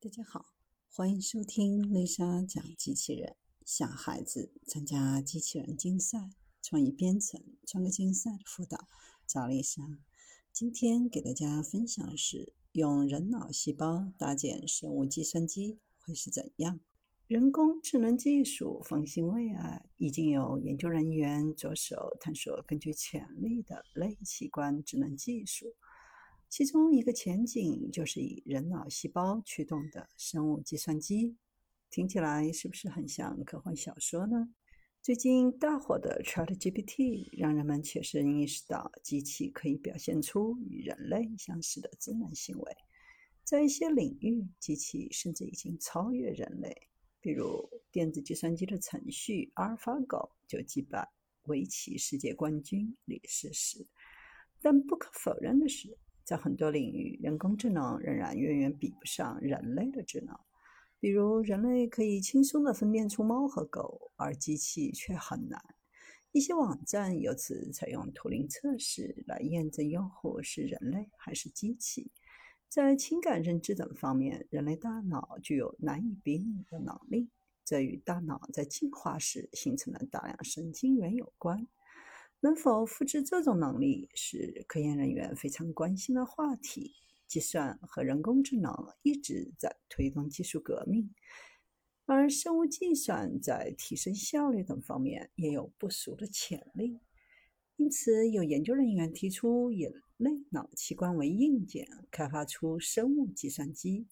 大家好，欢迎收听丽莎讲机器人。小孩子参加机器人竞赛、创意编程、创客竞赛的辅导，找丽莎。今天给大家分享的是，用人脑细胞搭建生物计算机会是怎样？人工智能技术方兴未艾，已经有研究人员着手探索更具潜力的类器官智能技术。其中一个前景就是以人脑细胞驱动的生物计算机，听起来是不是很像科幻小说呢？最近大火的 ChatGPT 让人们切身意识到，机器可以表现出与人类相似的智能行为，在一些领域，机器甚至已经超越人类。比如，电子计算机的程序阿尔法狗就击败围棋世界冠军李世石。但不可否认的是，在很多领域，人工智能仍然远远比不上人类的智能。比如，人类可以轻松地分辨出猫和狗，而机器却很难。一些网站由此采用图灵测试来验证用户是人类还是机器。在情感认知等方面，人类大脑具有难以比拟的能力，这与大脑在进化时形成了大量神经元有关。能否复制这种能力是科研人员非常关心的话题。计算和人工智能一直在推动技术革命，而生物计算在提升效率等方面也有不俗的潜力。因此，有研究人员提出以类脑器官为硬件，开发出生物计算机。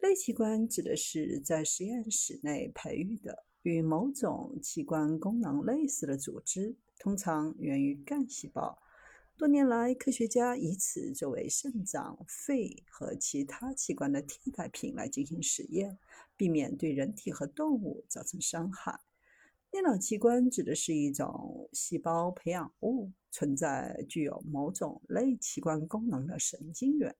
类器官指的是在实验室内培育的与某种器官功能类似的组织。通常源于干细胞。多年来，科学家以此作为肾脏、肺和其他器官的替代品来进行实验，避免对人体和动物造成伤害。电脑器官指的是一种细胞培养物，存在具有某种类器官功能的神经元。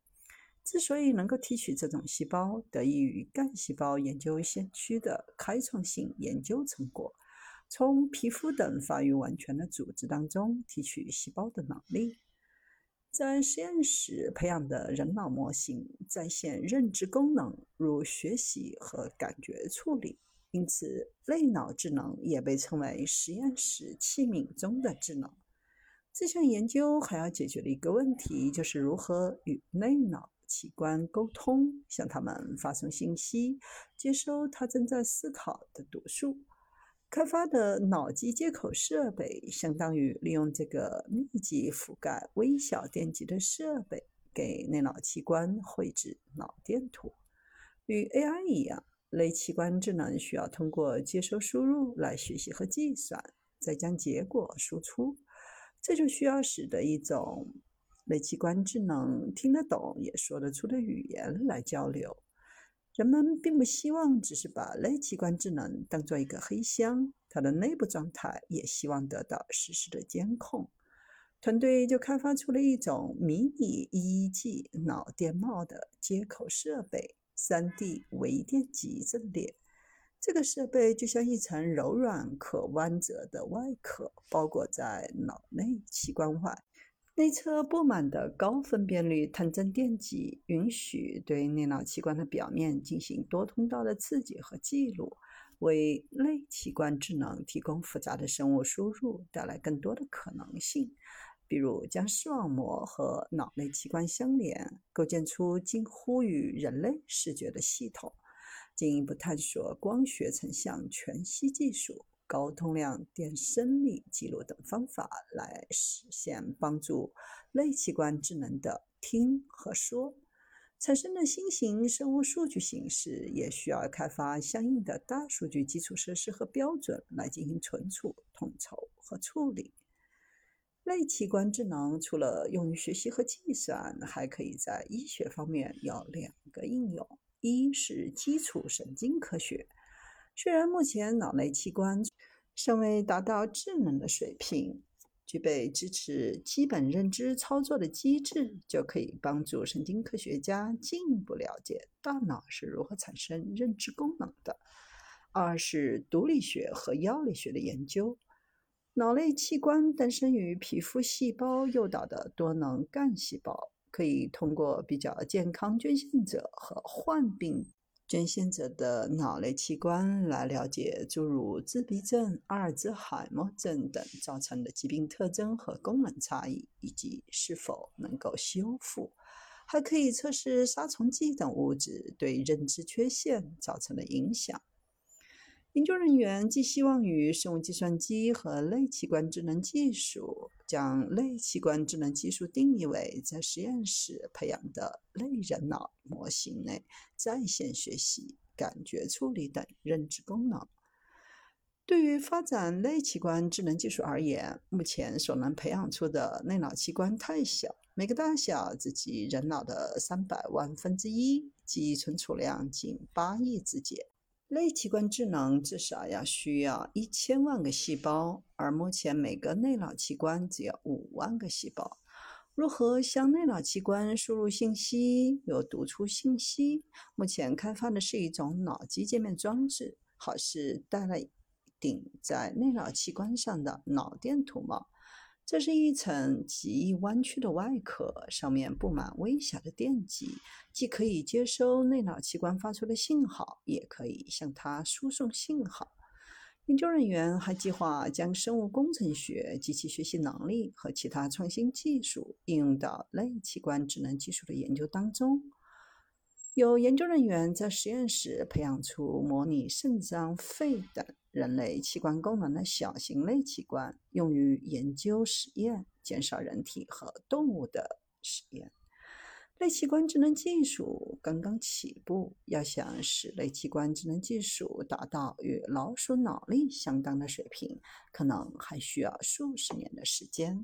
之所以能够提取这种细胞，得益于干细胞研究先驱的开创性研究成果。从皮肤等发育完全的组织当中提取细胞的能力，在实验室培养的人脑模型再现认知功能，如学习和感觉处理。因此，类脑智能也被称为实验室器皿中的智能。这项研究还要解决的一个问题，就是如何与类脑器官沟通，向他们发送信息，接收他正在思考的读数。开发的脑机接口设备，相当于利用这个密集覆盖微小电极的设备，给内脑器官绘制脑电图。与 AI 一样，类器官智能需要通过接收输入来学习和计算，再将结果输出。这就需要使得一种类器官智能听得懂也说得出的语言来交流。人们并不希望只是把类器官智能当做一个黑箱，它的内部状态也希望得到实时的监控。团队就开发出了一种迷你 EEG 脑电帽的接口设备 ——3D 微电极阵列。这个设备就像一层柔软可弯折的外壳，包裹在脑内器官外。内侧布满的高分辨率探针电极，允许对内脑器官的表面进行多通道的刺激和记录，为类器官智能提供复杂的生物输入带来更多的可能性。比如，将视网膜和脑内器官相连，构建出近乎于人类视觉的系统；进一步探索光学成像全息技术。高通量电生理记录等方法来实现帮助类器官智能的听和说。产生的新型生物数据形式也需要开发相应的大数据基础设施和标准来进行存储、统筹和处理。类器官智能除了用于学习和计算，还可以在医学方面有两个应用：一是基础神经科学。虽然目前脑内器官尚未达到智能的水平，具备支持基本认知操作的机制，就可以帮助神经科学家进一步了解大脑是如何产生认知功能的。二是毒理学和药理学的研究。脑内器官诞生于皮肤细胞诱导的多能干细胞，可以通过比较健康捐献者和患病。捐献者的脑类器官来了解诸如自闭症、阿尔兹海默症等造成的疾病特征和功能差异，以及是否能够修复。还可以测试杀虫剂等物质对认知缺陷造成的影响。研究人员寄希望于生物计算机和类器官智能技术，将类器官智能技术定义为在实验室培养的类人脑模型内在线学习、感觉处理等认知功能。对于发展类器官智能技术而言，目前所能培养出的类脑器官太小，每个大小只及人脑的三百万分之一，记忆存储量仅八亿字节。类器官智能至少要需要一千万个细胞，而目前每个内脑器官只有五万个细胞。如何向内脑器官输入信息又读出信息？目前开发的是一种脑机界面装置，好似戴了顶在内脑器官上的脑电图帽。这是一层极易弯曲的外壳，上面布满微小的电极，既可以接收内脑器官发出的信号，也可以向它输送信号。研究人员还计划将生物工程学、及其学习能力和其他创新技术应用到类器官智能技术的研究当中。有研究人员在实验室培养出模拟肾脏、肺等人类器官功能的小型类器官，用于研究实验，减少人体和动物的实验。类器官智能技术刚刚起步，要想使类器官智能技术达到与老鼠脑力相当的水平，可能还需要数十年的时间。